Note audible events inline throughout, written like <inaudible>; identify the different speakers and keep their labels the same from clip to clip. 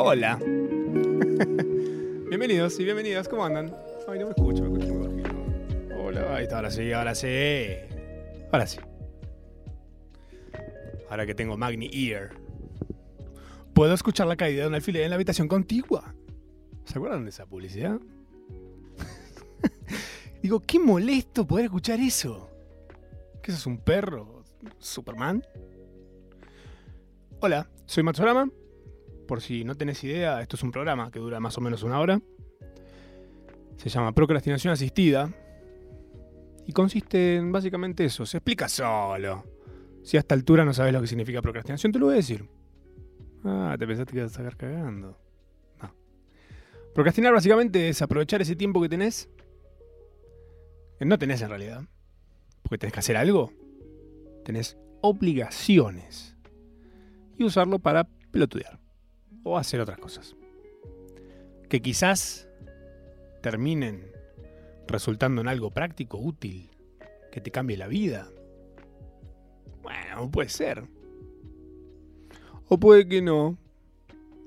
Speaker 1: Hola. <laughs> Bienvenidos y bienvenidas, ¿cómo andan? Ay, no me escucho, me escucho muy bajito. Hola, ahí está, ahora sí, ahora sí. Ahora sí. Ahora que tengo Magni Ear. Puedo escuchar la caída de un alfiler en la habitación contigua. ¿Se acuerdan de esa publicidad? <laughs> Digo, qué molesto poder escuchar eso. ¿Qué es un perro? ¿Superman? Hola, soy Matsurama. Por si no tenés idea, esto es un programa que dura más o menos una hora. Se llama Procrastinación Asistida. Y consiste en básicamente eso. Se explica solo. Si a esta altura no sabes lo que significa procrastinación, te lo voy a decir. Ah, te pensaste que ibas a sacar cagando. No. Procrastinar básicamente es aprovechar ese tiempo que tenés. Que no tenés en realidad. Porque tenés que hacer algo. Tenés obligaciones. Y usarlo para pelotudear. O hacer otras cosas. Que quizás terminen resultando en algo práctico, útil, que te cambie la vida. Bueno, puede ser. O puede que no.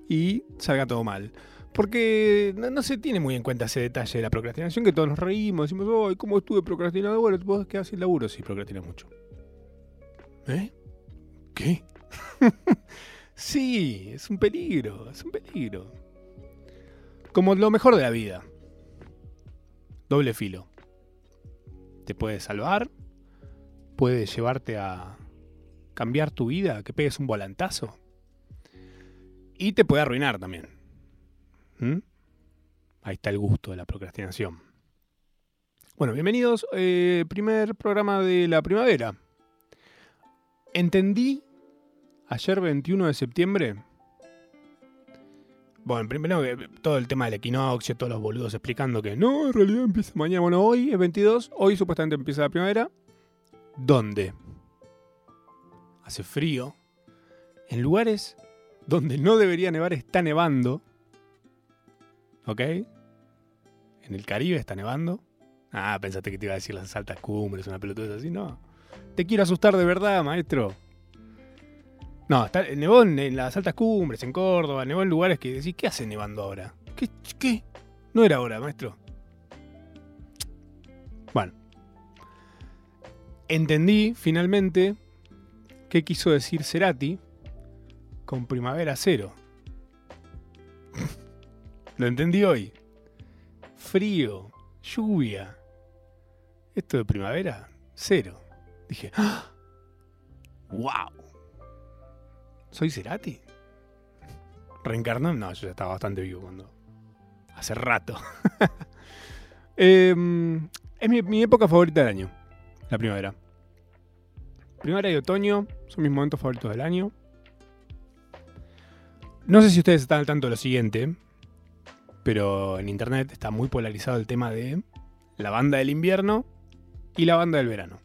Speaker 1: Y salga todo mal. Porque no, se tiene muy en cuenta ese detalle de la procrastinación, que todos nos reímos, decimos, ¡ay, cómo estuve procrastinando! Bueno, podés quedar sin laburo si procrastinas mucho. ¿Eh? ¿Qué? <laughs> sí, es un peligro, es un peligro. Como lo mejor de la vida. Doble filo. Te puede salvar, puede llevarte a cambiar tu vida, que pegues un volantazo. Y te puede arruinar también. ¿Mm? Ahí está el gusto de la procrastinación. Bueno, bienvenidos. Eh, primer programa de la primavera. Entendí ayer 21 de septiembre. Bueno, primero todo el tema del equinoccio, todos los boludos explicando que no, en realidad empieza mañana. Bueno, hoy es 22, hoy supuestamente empieza la primavera. ¿Dónde? Hace frío. En lugares donde no debería nevar está nevando. ¿Ok? En el Caribe está nevando. Ah, pensaste que te iba a decir las altas cumbres, una pelotuda así. No. Te quiero asustar de verdad, maestro. No, está, nevó en, las altas cumbres, en Córdoba, nevó en lugares que decís, ¿qué hace nevando ahora? ¿Qué? ¿Qué? No era ahora, maestro. Bueno. Entendí finalmente qué quiso decir Cerati con Primavera Cero. <laughs> Lo entendí hoy. Frío, lluvia. Esto de primavera, cero. Dije, ¡Ah! ¡Wow! ¿Soy Cerati? ¿Reencarnó? No, yo ya estaba bastante vivo cuando. Hace rato. <laughs> Em, es mi, época favorita del año, la primavera. Primavera y otoño son mis momentos favoritos del año. No sé si ustedes están al tanto de lo siguiente, pero en internet está muy polarizado el tema de la banda del invierno y la banda del verano.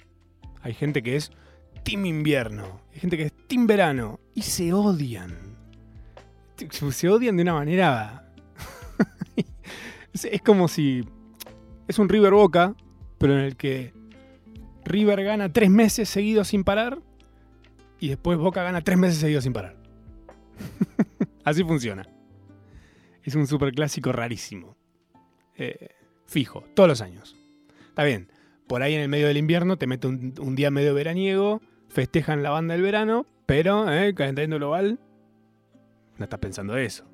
Speaker 1: Hay gente que es Team Invierno, hay gente que es Team Verano y se odian. Se odian de una manera. <laughs> es como si. Es un River Boca, pero en el que River gana tres meses seguidos sin parar y después Boca gana tres meses seguidos sin parar. <laughs> Así funciona. Es un superclásico rarísimo. Eh, fijo, todos los años. Está bien, por ahí en el medio del invierno te mete un, día medio veraniego, festejan la banda del verano, pero, ¿eh? Calentamiento global, no estás pensando eso.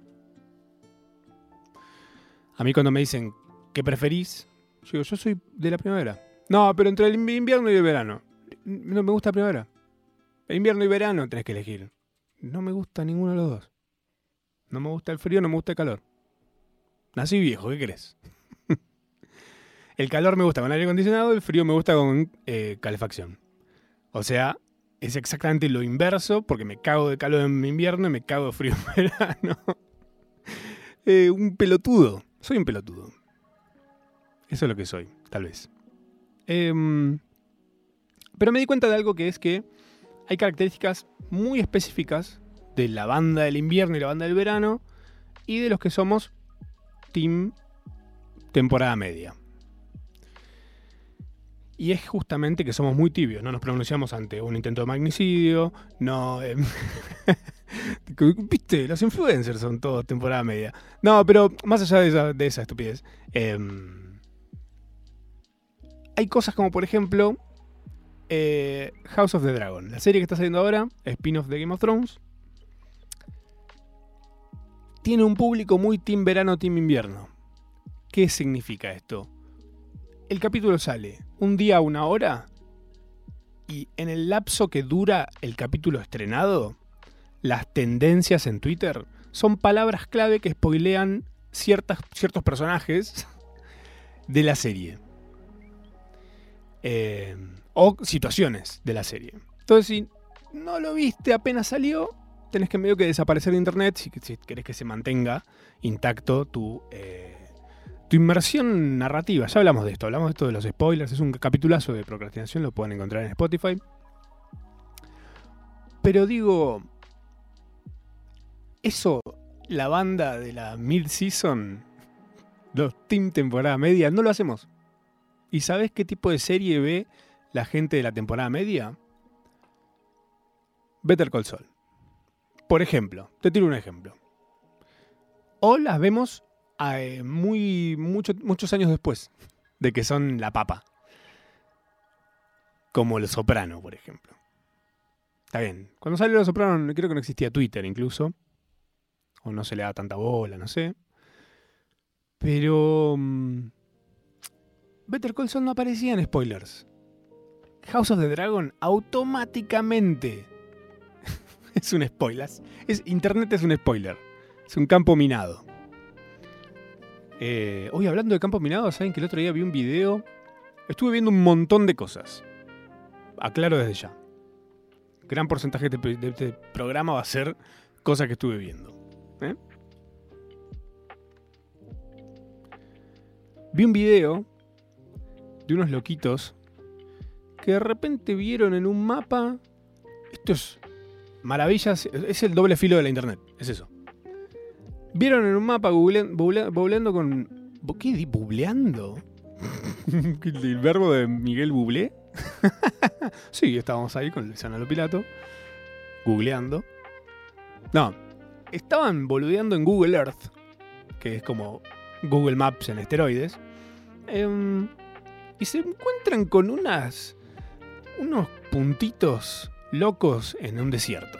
Speaker 1: A mí cuando me dicen, ¿qué preferís? Yo digo, yo soy de la primavera. No, pero entre el invierno y el verano. No me gusta la primavera. El invierno y verano tenés que elegir. No me gusta ninguno de los dos. No me gusta el frío, no me gusta el calor. Nací viejo, ¿qué crees? <laughs> el calor me gusta con aire acondicionado, el frío me gusta con eh, calefacción. O sea, es exactamente lo inverso, porque me cago de calor en invierno y me cago de frío en <laughs> verano. Eh, un pelotudo. Soy un pelotudo. Eso es lo que soy, tal vez. Em, pero me di cuenta de algo que es que hay características muy específicas de la banda del invierno y la banda del verano y de los que somos team temporada media. Y es justamente que somos muy tibios, no nos pronunciamos ante un intento de magnicidio, no... Eh, <laughs> Viste, los influencers son todos temporada media. No, pero más allá de esa, estupidez. Em, hay cosas como, por ejemplo, eh, House of the Dragon. La serie que está saliendo ahora, spin-off de Game of Thrones. Tiene un público muy team verano, team invierno. ¿Qué significa esto? El capítulo sale un día una hora y en el lapso que dura el capítulo estrenado, las tendencias en Twitter son palabras clave que spoilean ciertas, ciertos personajes de la serie. Eh, o situaciones de la serie. Entonces, si no lo viste apenas salió, tenés que medio que desaparecer de internet si, querés que se mantenga intacto tu, eh, tu inmersión narrativa. Ya hablamos de esto, hablamos de esto de los spoilers. Es un capitulazo de procrastinación, lo pueden encontrar en Spotify. Pero digo, eso, la banda de la mid-season, los team temporada media, no lo hacemos. ¿Y sabes qué tipo de serie ve la gente de la temporada media? Better Call Saul. Por ejemplo, te tiro un ejemplo. O las vemos eh, muy, muchos años después de que son la papa. Como Los Soprano, por ejemplo. Está bien. Cuando salió Los Soprano, creo que no existía Twitter incluso. O no se le da tanta bola, no sé. Pero. Mm, Better Call Saul no aparecía en spoilers. House of the Dragon automáticamente <laughs> es un spoiler. Es, Internet es un spoiler. Es un campo minado. Eh, hoy hablando de campo minado, saben que el otro día vi un video. Estuve viendo un montón de cosas. Aclaro desde ya. Gran porcentaje de este programa va a ser cosas que estuve viendo. ¿eh? Vi un video de unos loquitos que de repente vieron en un mapa. Esto es maravillas. Es el doble filo de la internet. Es eso. Vieron en un mapa googleando con. ¿Qué? ¿Bubleando? <laughs> ¿El verbo de Miguel Bublé? <laughs> sí, estábamos ahí con Luciano Pilato. Googleando. No, estaban boludeando en Google Earth, que es como Google Maps en esteroides. Em, y se encuentran con unas. unos puntitos locos en un desierto.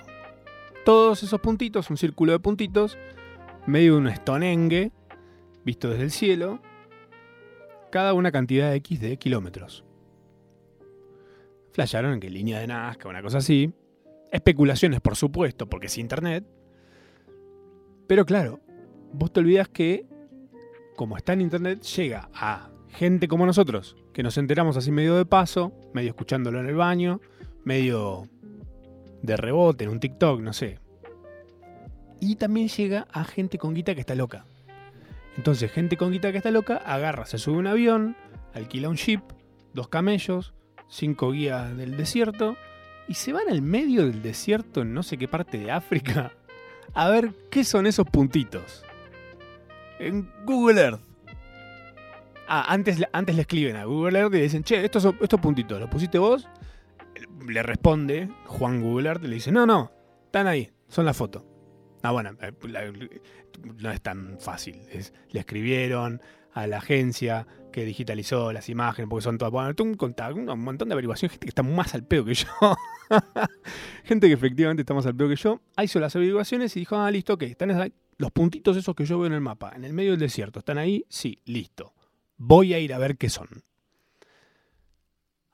Speaker 1: Todos esos puntitos, un círculo de puntitos, medio de un estonengue, visto desde el cielo, cada una cantidad X de kilómetros. Flasharon en que línea de Nazca, una cosa así. Especulaciones, por supuesto, porque es internet. Pero claro, vos te olvidas que, como está en internet, llega a gente como nosotros, que nos enteramos así medio de paso, medio escuchándolo en el baño, medio de rebote en un TikTok, no sé. Y también llega a gente con guita que está loca. Entonces, gente con guita que está loca agarra, se sube un avión, alquila un ship, dos camellos, cinco guías del desierto y se van al medio del desierto en no sé qué parte de África <laughs> a ver qué son esos puntitos. En Google Earth. Ah, antes, antes le escriben a Google Earth y le dicen, che, estos, estos puntitos, ¿los pusiste vos? le responde Juan Googlart, le dice, no, no, están ahí, son la foto. Ah, bueno, eh, no es tan fácil. le escribieron a la agencia que digitalizó las imágenes, porque son todas. Bueno, un, un montón de averiguaciones, gente que está más al pedo que yo. <laughs> gente que efectivamente está más al pedo que yo. Hizo las averiguaciones y dijo, ah, listo, ok, están los puntitos esos que yo veo en el mapa, en el medio del desierto, ¿están ahí? Sí, listo. Voy a ir a ver qué son.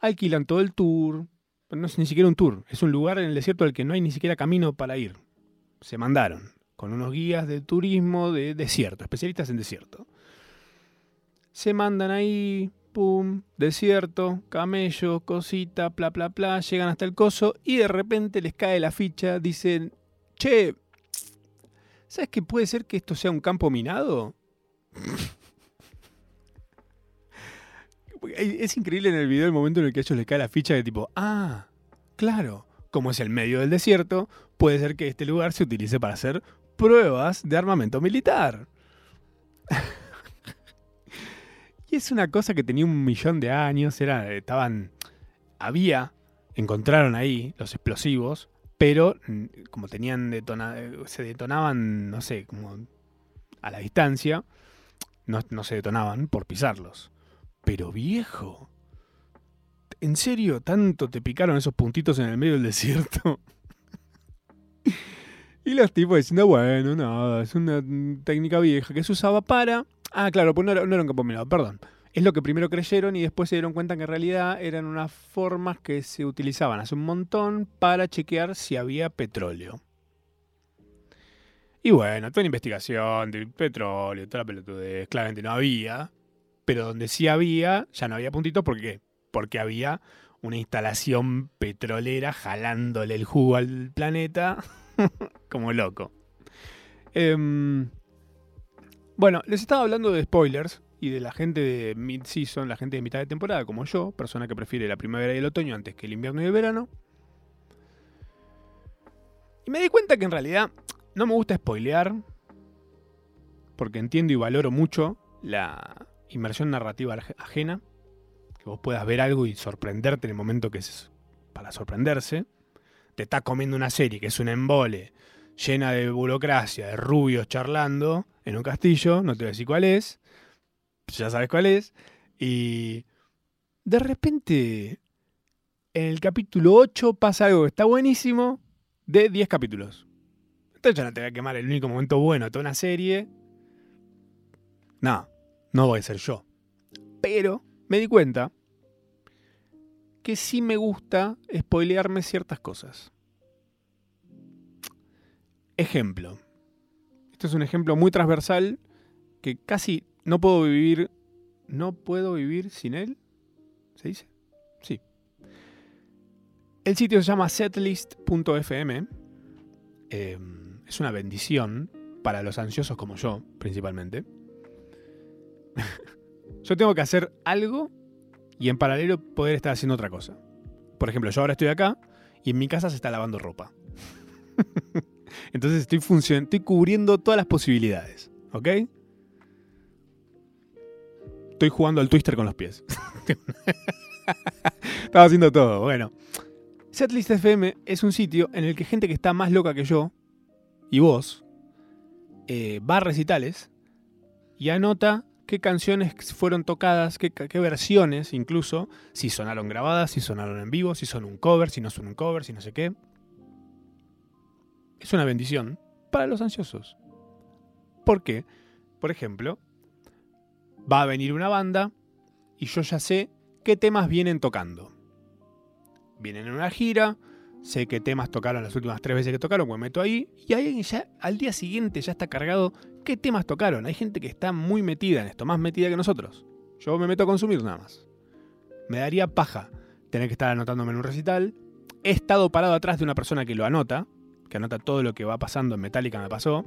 Speaker 1: Alquilan todo el tour, no es ni siquiera un tour, es un lugar en el desierto al que no hay ni siquiera camino para ir. Se mandaron con unos guías de turismo de desierto, especialistas en desierto. Se mandan ahí, pum, desierto, camello, cosita, bla, bla, bla, llegan hasta el coso y de repente les cae la ficha, dicen, che, ¿sabes que puede ser que esto sea un campo minado? <laughs> Es increíble en el video el momento en el que a ellos les cae la ficha de tipo, ah, claro, como es el medio del desierto, puede ser que este lugar se utilice para hacer pruebas de armamento militar. y es una cosa que tenía un millón de años, era, estaban, había, encontraron ahí los explosivos pero mm, como tenían detona se detonaban, no sé, como a la distancia, no, no se detonaban por pisarlos. Pero viejo, ¿en serio tanto te picaron esos puntitos en el medio del desierto? Y los tipos diciendo, bueno, nada, es una técnica vieja que se usaba para... Ah, claro, pues no era, no era un campo perdón. Es lo que primero creyeron y después se dieron cuenta que en realidad eran unas formas que se utilizaban hace un montón para chequear si había petróleo. Y bueno, toda la investigación de petróleo, toda la pelotudez, claramente no había. Pero donde sí había, ya no había puntitos, ¿por qué? Porque había una instalación petrolera jalándole el jugo al planeta <laughs> como loco. Em, bueno, les estaba hablando de spoilers y de la gente de mid-season, la gente de mitad de temporada, como yo, persona que prefiere la primavera y el otoño antes que el invierno y el verano. Y me di cuenta que en realidad no me gusta spoilear, porque entiendo y valoro mucho la inmersión narrativa ajena, vos puedas ver algo y sorprenderte en el momento que es para sorprenderse. Te está comiendo una serie que es un embole, llena de burocracia, de rubios charlando en un castillo, no te voy a decir cuál es, ya sabes cuál es, y de repente en el capítulo 8 pasa algo que está buenísimo de 10 capítulos. Entonces ya no te voy a quemar el único momento bueno de toda una serie. No, no voy a ser yo. Pero me di cuenta que sí me gusta spoilearme ciertas cosas. Ejemplo. Este es un ejemplo muy transversal que casi no puedo vivir. No puedo vivir sin él. ¿Se dice? Sí. El sitio se llama setlist.fm. Em, es una bendición para los ansiosos como yo, principalmente. <laughs> yo tengo que hacer algo y en paralelo poder estar haciendo otra cosa. Por ejemplo, yo ahora estoy acá y en mi casa se está lavando ropa. <laughs> Entonces estoy, estoy cubriendo todas las posibilidades. ¿Ok? Estoy jugando al twister con los pies. <laughs> Estaba haciendo todo. Bueno. Setlist FM es un sitio en el que gente que está más loca que yo y vos eh, va a recitales y anota qué canciones fueron tocadas, qué, versiones incluso, si sonaron grabadas, si sonaron en vivo, si son un cover, si no son un cover, si no sé qué. Es una bendición para los ansiosos. ¿Por qué? Por ejemplo, va a venir una banda y yo ya sé qué temas vienen tocando. Vienen en una gira, sé qué temas tocaron las últimas tres veces que tocaron, pues meto ahí y ahí ya al día siguiente ya está cargado qué temas tocaron. Hay gente que está muy metida en esto, más metida que nosotros. Yo me meto a consumir nada más. Me daría paja tener que estar anotándome en un recital. He estado parado atrás de una persona que lo anota, que anota todo lo que va pasando en Metallica me pasó,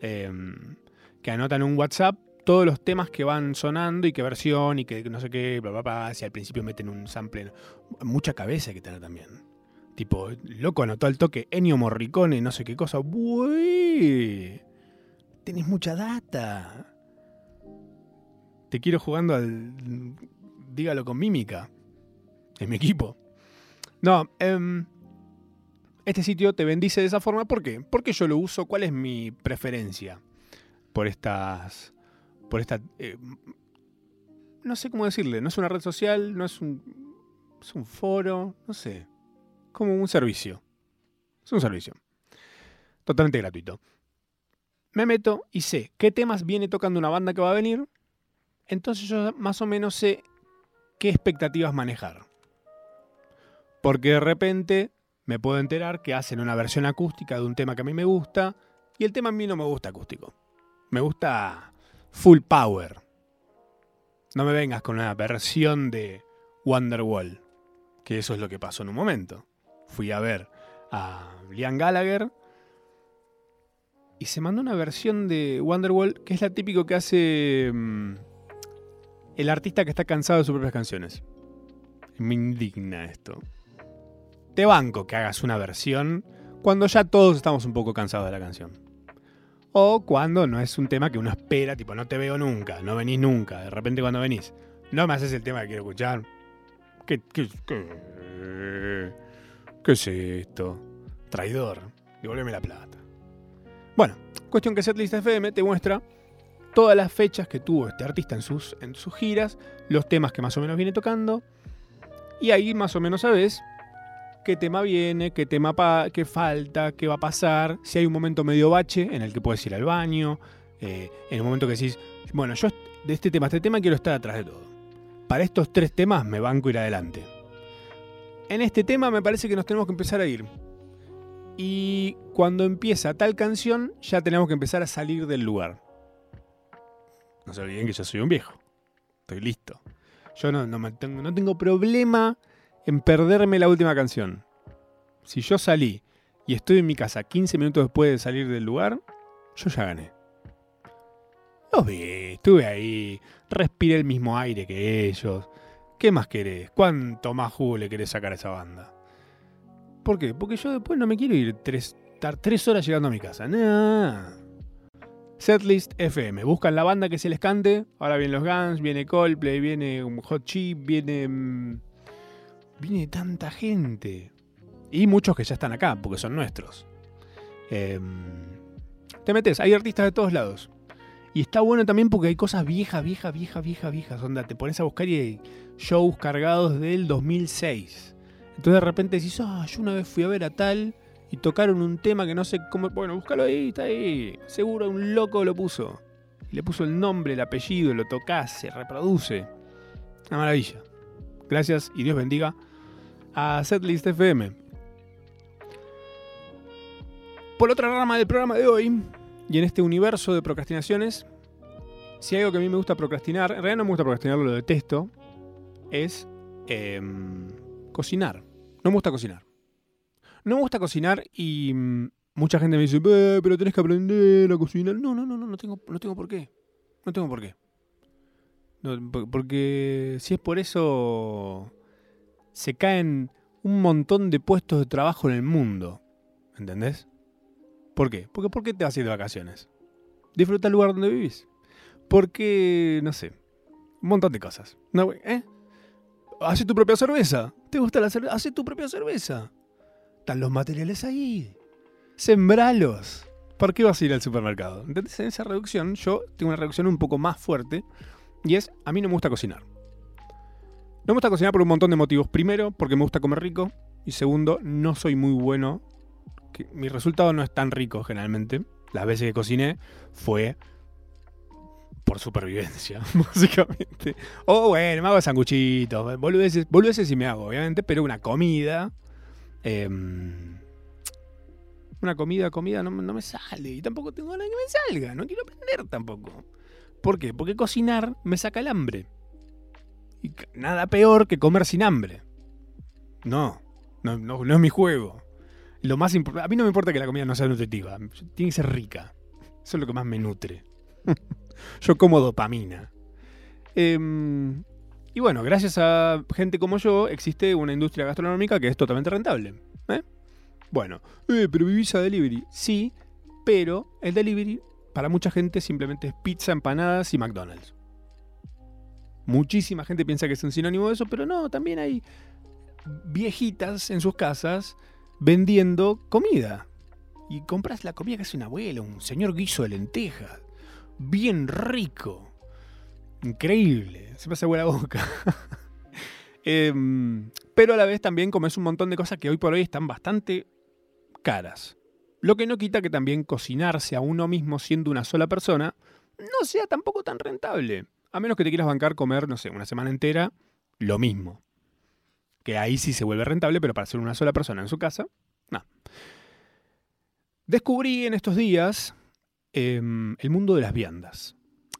Speaker 1: em, que anota en un WhatsApp todos los temas que van sonando y qué versión y que no sé qué, bla, bla, bla, si al principio meten un sample. Mucha cabeza hay que tener también. Tipo, loco anotó al toque Ennio Morricone, no sé qué cosa. Uy, tenés mucha data. Te quiero jugando al. Dígalo con mímica. En mi equipo. No, eh, este sitio te bendice de esa forma. ¿Por qué? Porque yo lo uso. ¿Cuál es mi preferencia por estas por esta... Eh, no sé cómo decirle, no es una red social, no es un, es un foro, no sé, como un servicio. Es un servicio. Totalmente gratuito. Me meto y sé qué temas viene tocando una banda que va a venir. Entonces yo más o menos sé qué expectativas manejar. Porque de repente me puedo enterar que hacen una versión acústica de un tema que a mí me gusta y el tema a mí no me gusta acústico. Me gusta full power. No me vengas con una versión de Wonderwall, que eso es lo que pasó en un momento. Fui a ver a Liam Gallagher y se mandó una versión de Wonderwall que es la típico que hace mm, el artista que está cansado de sus propias canciones. Me indigna esto. Te banco que hagas una versión cuando ya todos estamos un poco cansados de la canción. O cuando no es un tema que uno espera, tipo, no te veo nunca, no venís nunca, de repente cuando venís, no me haces el tema que quiero escuchar. ¿Qué, qué, qué, es esto? Traidor. Devolveme la plata. Bueno, cuestión que Setlist FM te muestra todas las fechas que tuvo este artista en sus, en sus giras, los temas que más o menos viene tocando, y ahí más o menos sabes qué tema viene, qué tema qué falta, qué va a pasar, si hay un momento medio bache en el que puedes ir al baño, eh, en el momento que decís, bueno, yo de este tema, este tema quiero estar atrás de todo. Para estos tres temas me banco ir adelante. En este tema me parece que nos tenemos que empezar a ir. Y cuando empieza tal canción, ya tenemos que empezar a salir del lugar. No se olviden que yo soy un viejo. Estoy listo. Yo no, no, tengo, no tengo problema en perderme la última canción. Si yo salí y estoy en mi casa 15 minutos después de salir del lugar, yo ya gané. Los vi, estuve ahí, respiré el mismo aire que ellos. ¿Qué más querés? ¿Cuánto más jugo le querés sacar a esa banda? ¿Por qué? Porque yo después no me quiero ir tres, estar tres horas llegando a mi casa. Nah. Setlist FM. Buscan la banda que se les cante. Ahora vienen los Guns, viene Coldplay, viene Hot Chip, viene. Mm, viene tanta gente. Y muchos que ya están acá, porque son nuestros. Em, te metes, hay artistas de todos lados. Y está bueno también porque hay cosas viejas, viejas, viejas, viejas, viejas. Onda, te pones a buscar y hay shows cargados del 2006. Entonces de repente decís, ah, yo una vez fui a ver a tal y tocaron un tema que no sé cómo. Bueno, búscalo ahí, está ahí. Seguro un loco lo puso. le puso el nombre, el apellido, lo tocas, se reproduce. Una maravilla. Gracias y Dios bendiga a Setlist FM. Por otra rama del programa de hoy, y en este universo de procrastinaciones, si algo que a mí me gusta procrastinar, en realidad no me gusta procrastinar, lo detesto, es em, cocinar. No me gusta cocinar. No me gusta cocinar y mm, mucha gente me dice, pero tenés que aprender a cocinar. No, no, no, no, no tengo, no tengo por qué. No tengo por qué. porque si es por eso, se caen un montón de puestos de trabajo en el mundo. ¿Entendés? ¿Por qué? Porque ¿por qué te vas a ir de vacaciones? Disfruta el lugar donde vivís. Porque, no sé, un montón de cosas. No, ¿eh? Hace tu propia cerveza. ¿Te gusta la cerveza? Hace tu propia cerveza. Están los materiales ahí. Sembralos. ¿Por qué vas a ir al supermercado? Entonces, en esa reducción, yo tengo una reducción un poco más fuerte. Y es, a mí no me gusta cocinar. No me gusta cocinar por un montón de motivos. Primero, porque me gusta comer rico. Y segundo, no soy muy bueno mi resultado no es tan rico generalmente. Las veces que cociné fue por supervivencia, <laughs> básicamente. O bueno, me hago sanguchitos, boludeces, y me hago, obviamente, pero una comida. Em, una comida, comida no, no, me sale. Y tampoco tengo ganas que me salga. No quiero aprender tampoco. ¿Por qué? Porque cocinar me saca el hambre. Y nada peor que comer sin hambre. No, no, no, no es mi juego lo más A mí no me importa que la comida no sea nutritiva. Tiene que ser rica. Eso es lo que más me nutre. <laughs> yo como dopamina. Em, y bueno, gracias a gente como yo, existe una industria gastronómica que es totalmente rentable. ¿eh? Bueno, eh, pero vivís a delivery. Sí, pero el delivery para mucha gente simplemente es pizza, empanadas y McDonald's. Muchísima gente piensa que es un sinónimo de eso, pero no, también hay viejitas en sus casas vendiendo comida. Y compras la comida que hace un abuelo, un señor guiso de lentejas. Bien rico. Increíble. Se me hace buena boca. <laughs> Em, pero a la vez también comes un montón de cosas que hoy por hoy están bastante caras. Lo que no quita que también cocinarse a uno mismo siendo una sola persona no sea tampoco tan rentable. A menos que te quieras bancar comer, no sé, una semana entera, lo mismo que ahí sí se vuelve rentable, pero para ser una sola persona en su casa, no. Descubrí en estos días em, el mundo de las viandas.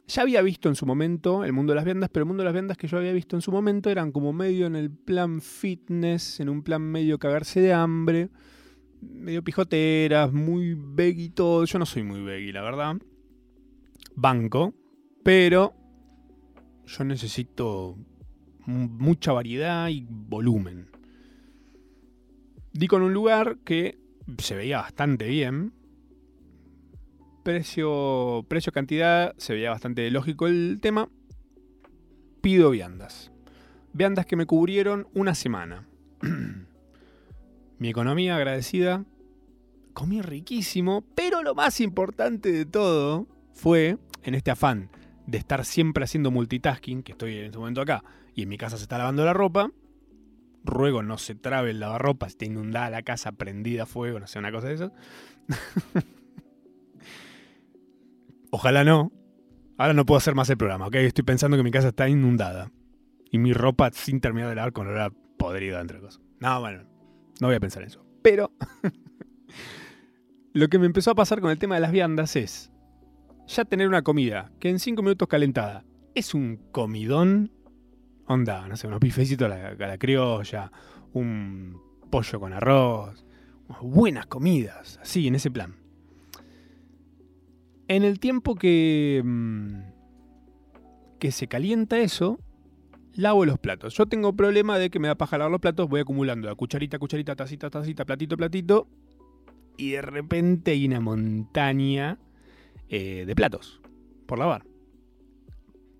Speaker 1: Ya había visto en su momento el mundo de las viandas, pero el mundo de las viandas que yo había visto en su momento eran como medio en el plan fitness, en un plan medio cagarse de hambre, medio pijoteras, muy veggie todo. Yo no soy muy veggie, la verdad. Banco, pero yo necesito mucha variedad y volumen. Di con un lugar que se veía bastante bien. Precio, precio cantidad, se veía bastante lógico el tema. Pido viandas. Viandas que me cubrieron una semana. <clears throat> Mi economía agradecida comí riquísimo, pero lo más importante de todo fue, en este afán de estar siempre haciendo multitasking, que estoy en este momento acá, y en mi casa se está lavando la ropa, ruego no se trabe el lavarropa, está inundada la casa, prendida a fuego, no sé, una cosa de eso. <laughs> Ojalá no. Ahora no puedo hacer más el programa, ¿ok? Estoy pensando que mi casa está inundada. Y mi ropa sin terminar de lavar con olor a podrido entre cosas. No, bueno, no voy a pensar eso. Pero <laughs> lo que me empezó a pasar con el tema de las viandas es ya tener una comida que en 5 minutos calentada es un comidón. Onda, no sé, unos bifecitos a la, criolla, un pollo con arroz, buenas comidas, así, en ese plan. En el tiempo que, mm, que se calienta eso, lavo los platos. Yo tengo problema de que me da paja lavar los platos, voy acumulando la cucharita, cucharita, tacita, tacita, platito, platito, y de repente hay una montaña eh, de platos por lavar.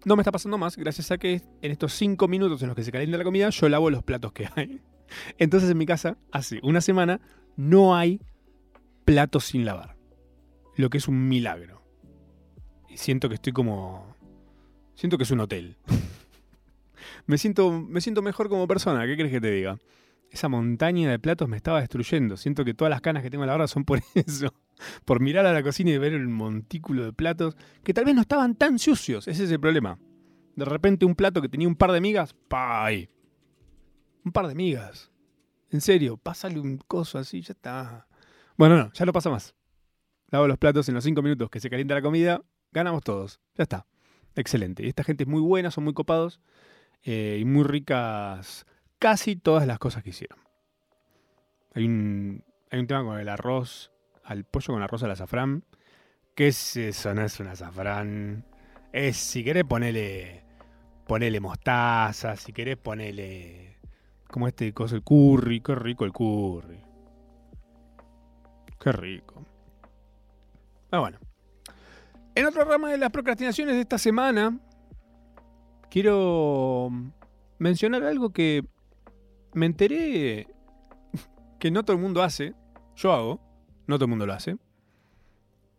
Speaker 1: No me está pasando más, gracias a que en estos 5 minutos en los que se calienta la comida, yo lavo los platos que hay. <laughs> Entonces en mi casa, hace una semana, no hay platos sin lavar. Lo que es un milagro. Siento que estoy como... Siento que es un hotel. <laughs> me, siento, me siento mejor como persona, ¿qué crees que te diga? Esa montaña de platos me estaba destruyendo. Siento que todas las canas que tengo en la barra son por <laughs> eso por mirar a la cocina y ver el montículo de platos que tal vez no estaban tan sucios. Ese es el problema. De repente un plato que tenía un par de migas, ¡pay! Un par de migas. En serio, pásale un coso así, ya está. Bueno, no, ya no pasa más. Lavo los platos en los cinco minutos que se calienta la comida, ganamos todos. Ya está. Excelente. Y esta gente es muy buena, son muy copados eh, y muy ricas casi todas las cosas que hicieron. Hay un, hay un tema con el arroz al pollo con arroz al azafrán. ¿Qué es eso? No es un azafrán. Es, si querés, ponele, ponele mostaza. Si querés, ponele. Como este coso, el curry. Qué rico el curry. Qué rico. Ah, bueno. En otra rama de las procrastinaciones de esta semana, quiero mencionar algo que me enteré que no todo el mundo hace. Yo hago. No todo el mundo lo hace.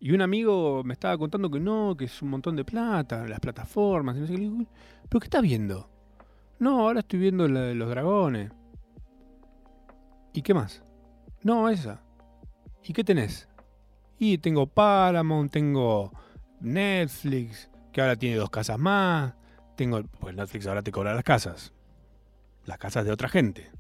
Speaker 1: Y un amigo me estaba contando que no, que es un montón de plata, las plataformas, y no sé qué. ¿Pero qué estás viendo? No, ahora estoy viendo la de los dragones. ¿Y qué más? No, esa. ¿Y qué tenés? Y tengo Paramount, tengo Netflix, que ahora tiene dos casas más. Tengo. Pues Netflix ahora te cobra las casas. Las casas de otra gente.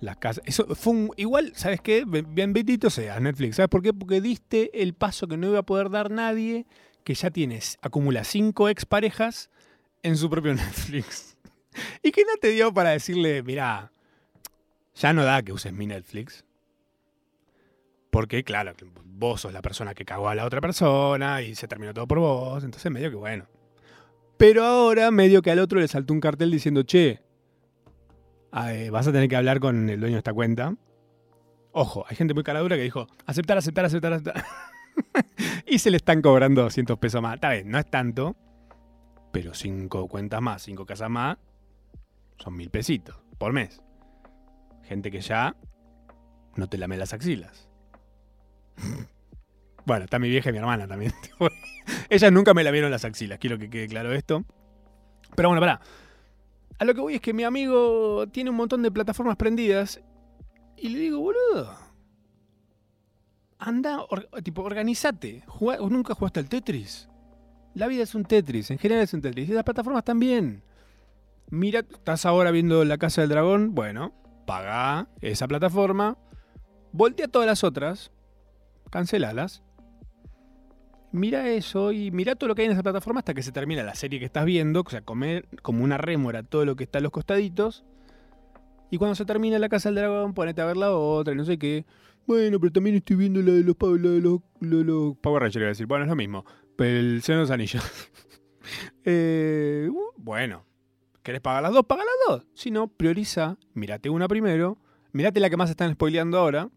Speaker 1: La casa. Eso fue un, igual, ¿sabes qué? Bien bendito sea Netflix. ¿Sabes por qué? Porque diste el paso que no iba a poder dar nadie, que ya tienes, acumula cinco exparejas en su propio <laughs> Netflix. y que no te dio para decirle, mira, ya no da que uses mi Netflix. Porque, claro, vos sos la persona que cagó a la otra persona y se terminó todo por vos. Entonces, medio que bueno. Pero ahora, medio que al otro le saltó un cartel diciendo, che, eh, vas a tener que hablar con el dueño de esta cuenta. Ojo, hay gente muy caradura que dijo, aceptar, aceptar, aceptar, aceptar. <laughs> y se le están cobrando 200 pesos más. Está bien, no es tanto, pero cinco cuentas más, cinco casas más, son mil pesitos por mes. Gente que ya no te lame las axilas. <laughs> bueno, está mi vieja y mi hermana también. <laughs> Ellas nunca me la vieron las axilas, quiero que quede claro esto. Pero bueno, pará. A lo que voy es que mi amigo tiene un montón de plataformas prendidas y le digo, boludo, anda, tipo, organizate. ¿Nunca jugaste al Tetris? La vida es un Tetris, en general es un Tetris. Y las plataformas también. Mira, estás ahora viendo La Casa del Dragón. Bueno, paga esa plataforma. Voltea todas las otras. Cancelalas mira eso y mira todo lo que hay en esa plataforma hasta que se termina la serie que estás viendo, o sea, comer como una rémora todo lo que está en los costaditos. Y cuando se termina la casa del dragón, ponete a ver la otra no sé qué. Bueno, pero también estoy viendo la de los, la de los, los, Power Rangers, decir. Bueno, es lo mismo. Pero el Señor de los Anillos. <laughs> eh, uh, bueno, ¿querés pagar las dos? Paga las dos. Si no, prioriza. Mírate una primero. Mírate la que más están spoileando ahora.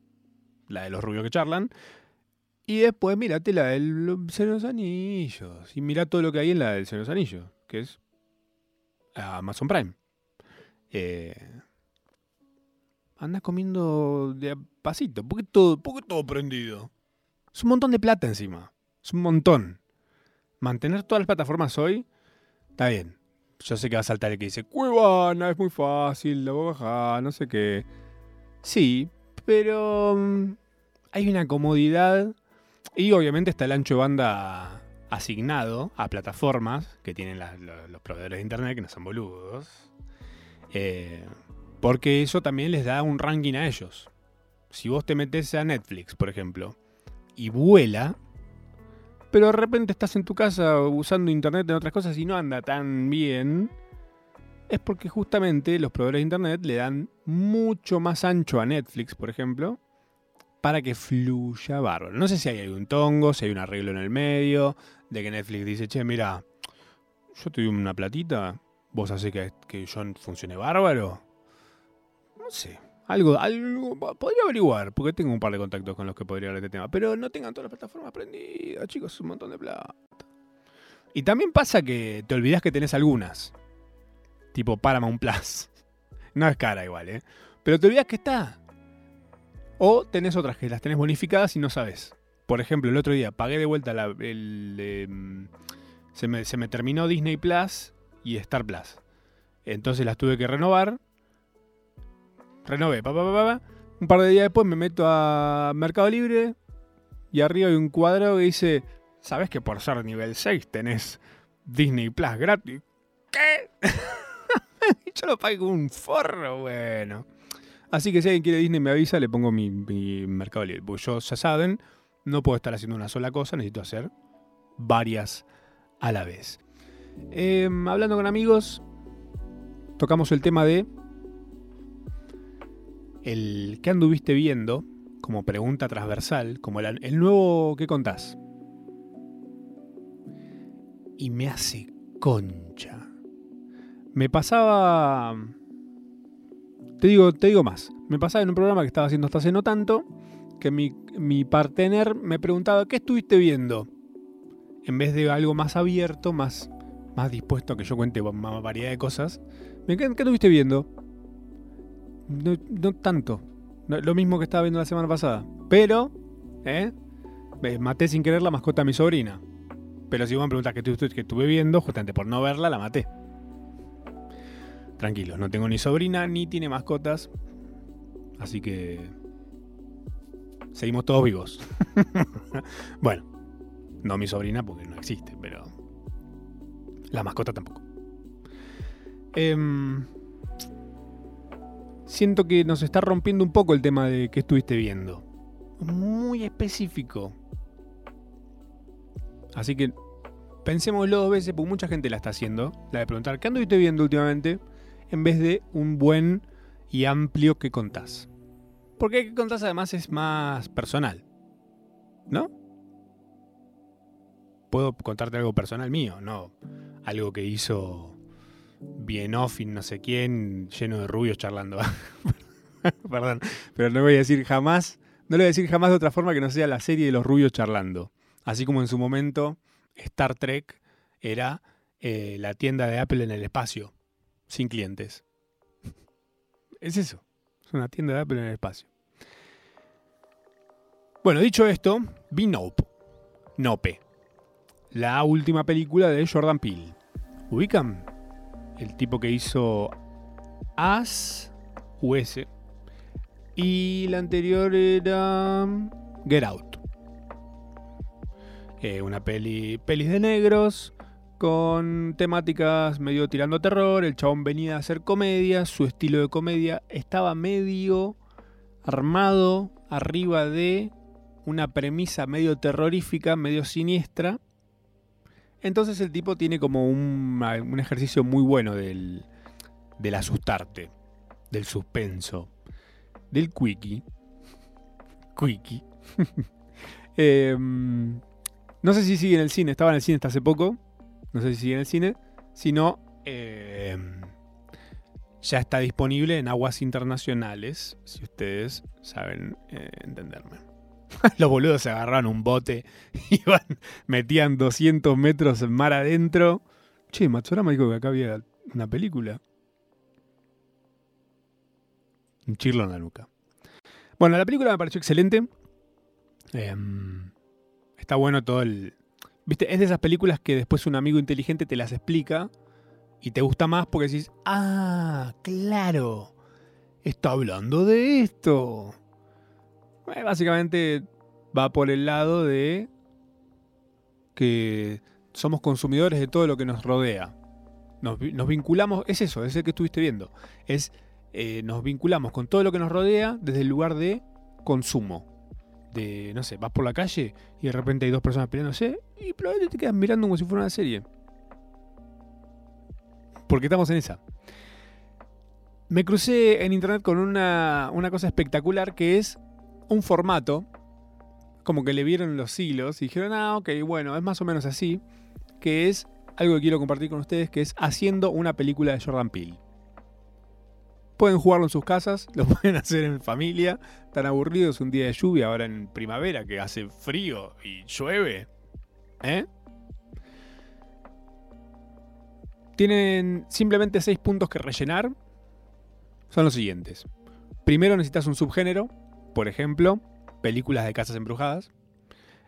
Speaker 1: La de los rubios que charlan. Y después mirate la del Señor los Anillos. Y mira todo lo que hay en la del Señor los Anillos, que es Amazon Prime. Eh, andas comiendo de despacito. ¿Por qué todo, por qué todo prendido? Es un montón de plata encima. Es un montón. Mantener todas las plataformas hoy, está bien. Yo sé que va a saltar el que dice, Cuevana, es muy fácil, la voy a bajar, no sé qué. Sí, pero mm, hay una comodidad y obviamente está el ancho de banda asignado a plataformas que tienen los proveedores de internet, que no son boludos. Eh, porque eso también les da un ranking a ellos. Si vos te metes a Netflix, por ejemplo, y vuela, pero de repente estás en tu casa usando internet en otras cosas y no anda tan bien, es porque justamente los proveedores de internet le dan mucho más ancho a Netflix, por ejemplo, para que fluya bárbaro. No sé si hay un tongo, si hay un arreglo en el medio, de que Netflix dice, che, mira, yo te doy una platita, vos haces que, que yo funcione bárbaro. No sé, algo, algo, podría averiguar, porque tengo un par de contactos con los que podría hablar de este tema, pero no tengan todas las plataformas prendidas, chicos, un montón de plata. Y también pasa que te olvidás que tenés algunas, tipo Paramount Plus. <laughs> No es cara igual, ¿eh? Pero te olvidás que está. O tenés otras que las tenés bonificadas y no sabes. Por ejemplo, el otro día pagué de vuelta la- el. em, se, me, terminó Disney Plus y Star Plus. Entonces las tuve que renovar. Renové, pa. Un par de días después me meto a Mercado Libre y arriba hay un cuadrado que dice: ¿Sabes que por ser nivel 6 tenés Disney Plus gratis? ¿Qué? <laughs> Yo lo pagué con un forro, bueno. Así que si alguien quiere Disney me avisa, le pongo mi, mi Mercado Libre. Porque yo, ya saben, no puedo estar haciendo una sola cosa, necesito hacer varias a la vez. Eh, hablando con amigos, tocamos el tema de el que anduviste viendo como pregunta transversal, como el, el nuevo que contás. Y me hace concha. Me pasaba te digo, te digo más. Me pasaba en un programa que estaba haciendo hasta hace no tanto que mi, mi partener me preguntaba, ¿qué estuviste viendo? En vez de algo más abierto, más, más dispuesto a que yo cuente más variedad de cosas. ¿Me- ¿Qué, qué estuviste viendo? No, tanto. No, lo mismo que estaba viendo la semana pasada. Pero, ¿eh? Maté sin querer la mascota de mi sobrina. Pero si vos me preguntás qué estuve, qué estuve viendo, justamente por no verla, la maté. Tranquilos, no tengo ni sobrina ni tiene mascotas. Así que. Seguimos todos vivos. <laughs> bueno, no mi sobrina porque no existe, pero. La mascota tampoco. Em, siento que nos está rompiendo un poco el tema de qué estuviste viendo. Muy específico. Así que pensémoslo dos veces, porque mucha gente la está haciendo. La de preguntar, ¿qué anduviste viendo últimamente? En vez de un buen y amplio que contás. Porque el que contás además es más personal. ¿No? Puedo contarte algo personal mío, no algo que hizo bien off no sé quién, lleno de rubios charlando. <laughs> Perdón, pero no voy a decir jamás, no le voy a decir jamás de otra forma que no sea la serie de los rubios charlando. Así como en su momento Star Trek era eh, la tienda de Apple en el espacio sin clientes. Es eso. Es una tienda de Apple en el espacio. Bueno, dicho esto, vi Nope. Nope. La última película de Jordan Peele. ¿Ubican? El tipo que hizo As US. Y la anterior era Get Out. Eh, una peli, pelis de negros con temáticas medio tirando terror. El chabón venía a hacer comedia, su estilo de comedia estaba medio armado arriba de una premisa medio terrorífica, medio siniestra. Entonces el tipo tiene como un, un ejercicio muy bueno del, del asustarte, del suspenso, del quickie. Quickie. <laughs> eh, no sé si sigue en el cine, estaba en el cine hasta hace poco no sé si sigue en el cine, sino eh, ya está disponible en aguas internacionales, si ustedes saben eh, entenderme. <laughs> Los boludos se agarraron un bote, <laughs> iban, metían 200 metros en mar adentro. Che, Matsurama dijo que acá había una película. Un chirlo en la nuca. Bueno, la película me pareció excelente. Em, está bueno todo el. Viste, es de esas películas que después un amigo inteligente te las explica y te gusta más porque decís, ah, claro, está hablando de esto. Eh, básicamente va por el lado de que somos consumidores de todo lo que nos rodea. Nos, vinculamos, es eso, es el que estuviste viendo. Es, eh, nos vinculamos con todo lo que nos rodea desde el lugar de consumo. De, no sé, vas por la calle y de repente hay dos personas peleándose y probablemente te quedas mirando como si fuera una serie. Porque estamos en esa. Me crucé en internet con una, una cosa espectacular que es un formato, como que le vieron los hilos y dijeron, ah, ok, bueno, es más o menos así, que es algo que quiero compartir con ustedes, que es haciendo una película de Jordan Peele. Pueden jugarlo en sus casas, <laughs> lo pueden hacer en familia, tan aburridos un día de lluvia, ahora en primavera que hace frío y llueve. ¿Eh? Tienen simplemente seis puntos que rellenar. Son los siguientes. Primero necesitas un subgénero, por ejemplo, películas de casas embrujadas.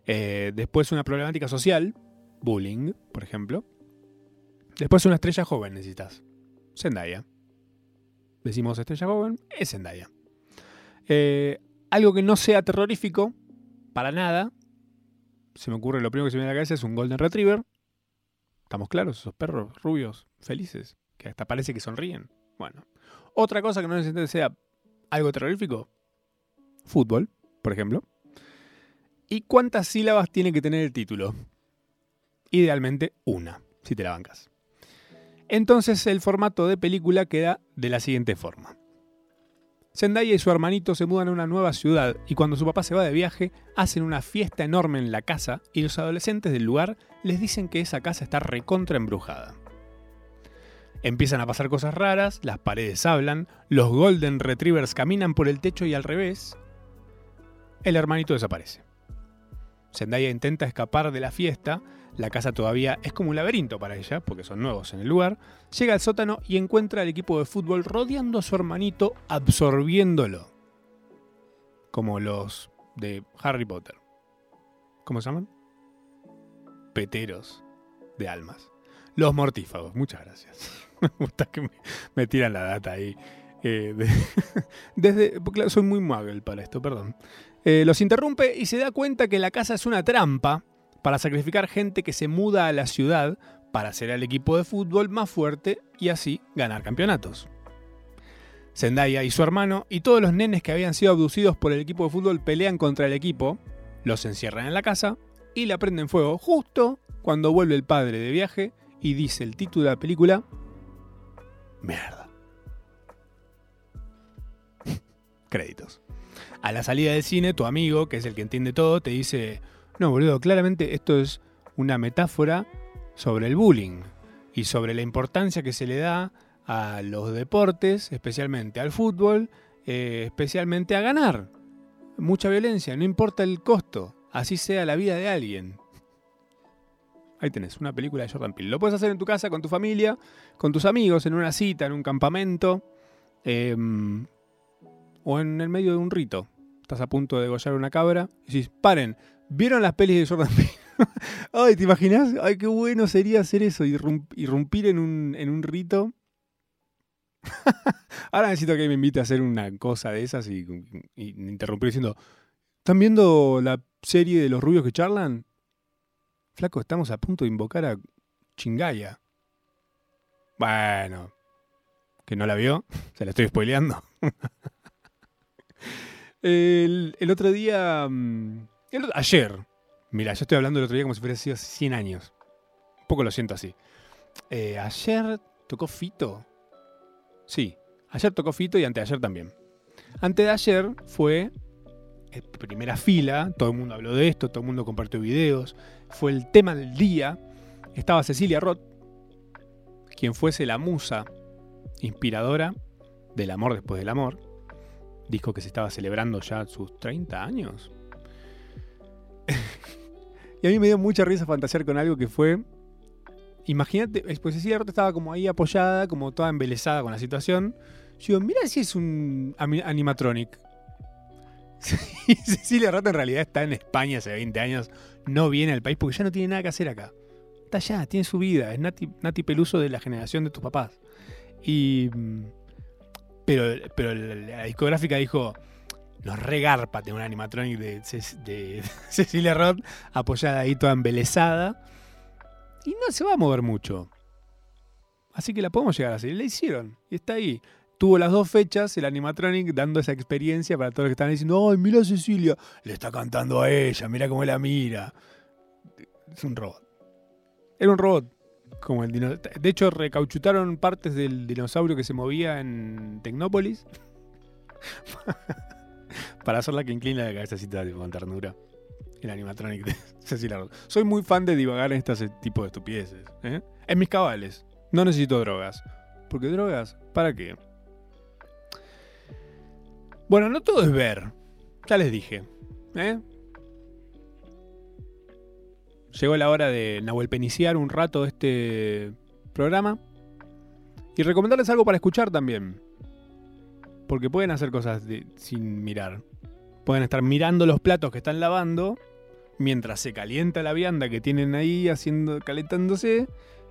Speaker 1: Eh, después una problemática social, bullying, por ejemplo. Después una estrella joven necesitas. Zendaya. Decimos estrella joven, es Zendaya. Eh, algo que no sea terrorífico, para nada. Se me ocurre, lo primero que se me viene a la cabeza es un Golden Retriever. ¿Estamos claros? Esos perros rubios, felices, que hasta parece que sonríen. Bueno. Otra cosa que no necesita sea algo terrorífico, fútbol, por ejemplo. ¿Y cuántas sílabas tiene que tener el título? Idealmente una, si te la bancas. Entonces el formato de película queda de la siguiente forma. Zendaya y su hermanito se mudan a una nueva ciudad y cuando su papá se va de viaje hacen una fiesta enorme en la casa y los adolescentes del lugar les dicen que esa casa está recontra embrujada. Empiezan a pasar cosas raras, las paredes hablan, los Golden Retrievers caminan por el techo y al revés, el hermanito desaparece. Zendaya intenta escapar de la fiesta, la casa todavía es como un laberinto para ella, porque son nuevos en el lugar, llega al sótano y encuentra al equipo de fútbol rodeando a su hermanito, absorbiéndolo. Como los de Harry Potter. ¿Cómo se llaman? Peteros de almas. Los mortífagos, muchas gracias. <laughs> me gusta que me, tiran la data ahí. Eh, <laughs> desde, soy muy muggle para esto, perdón. Eh, los interrumpe y se da cuenta que la casa es una trampa para sacrificar gente que se muda a la ciudad para hacer al equipo de fútbol más fuerte y así ganar campeonatos. Zendaya y su hermano y todos los nenes que habían sido abducidos por el equipo de fútbol pelean contra el equipo, los encierran en la casa y la prenden fuego justo cuando vuelve el padre de viaje y dice el título de la película, mierda. <laughs> Créditos. A la salida del cine, tu amigo, que es el que entiende todo, te dice, no, boludo, claramente esto es una metáfora sobre el bullying y sobre la importancia que se le da a los deportes, especialmente al fútbol, eh, especialmente a ganar. Mucha violencia, no importa el costo, así sea la vida de alguien. Ahí tenés, una película de Jordan Peele. Lo puedes hacer en tu casa, con tu familia, con tus amigos, en una cita, en un campamento. Em, o en el medio de un rito. Estás a punto de degollar una cabra y decís, paren, ¿vieron las pelis de Jordan Peele? <laughs> Ay, ¿te imaginas? Ay, qué bueno sería hacer eso, irrumpir en un, en un rito. <laughs> Ahora necesito que me invite a hacer una cosa de esas y, interrumpir diciendo, ¿están viendo la serie de los rubios que charlan? Flaco, estamos a punto de invocar a Chingaya. Bueno, que no la vio, <laughs> se la estoy spoileando. El, otro día. Ayer. Mira, yo estoy hablando el otro día como si fuera sido 100 años. Un poco lo siento así. Eh, ayer tocó Fito. Sí, ayer tocó Fito y anteayer también. Antes de ayer fue en primera fila, todo el mundo habló de esto, todo el mundo compartió videos, fue el tema del día. Estaba Cecilia Roth, quien fuese la musa inspiradora del amor después del amor disco que se estaba celebrando ya sus 30 años. Y a mí me dio mucha risa fantasear con algo que fue. Imagínate, pues Cecilia Roth estaba como ahí apoyada, como toda embelesada con la situación. Yo digo, mira si es un animatronic. <laughs> Cecilia Roth en realidad está en España hace 20 años, no viene al país porque ya no tiene nada que hacer acá. Está allá, tiene su vida, es Nati, Nati Peluso de la generación de tus papás. Y. Mm, pero, pero la discográfica dijo: Nos regarpa tener un animatronic de, de <laughs> Cecilia Roth apoyada ahí toda embelesada. Y no se va a mover mucho. Así que la podemos llegar a. Y la hicieron. Y está ahí tuvo las dos fechas el animatronic dando esa experiencia para todos los que están diciendo, ay, mira a Cecilia, le está cantando a ella, mira cómo la mira. Es un robot. Era un robot. Como el De hecho, recauchutaron partes del dinosaurio que se movía en Tecnópolis. <laughs> para hacerla que inclina la cabecita con ternura. El animatronic de <laughs> Cecilia Soy muy fan de divagar en este tipo de estupideces. ¿eh? En mis cabales. No necesito drogas. Porque drogas, ¿para qué? Bueno, no todo es ver. Ya les dije. ¿eh? Llegó la hora de nahuelpeniciar un rato este programa. Y recomendarles algo para escuchar también. Porque pueden hacer cosas sin mirar. Pueden estar mirando los platos que están lavando mientras se calienta la vianda que tienen ahí haciendo calentándose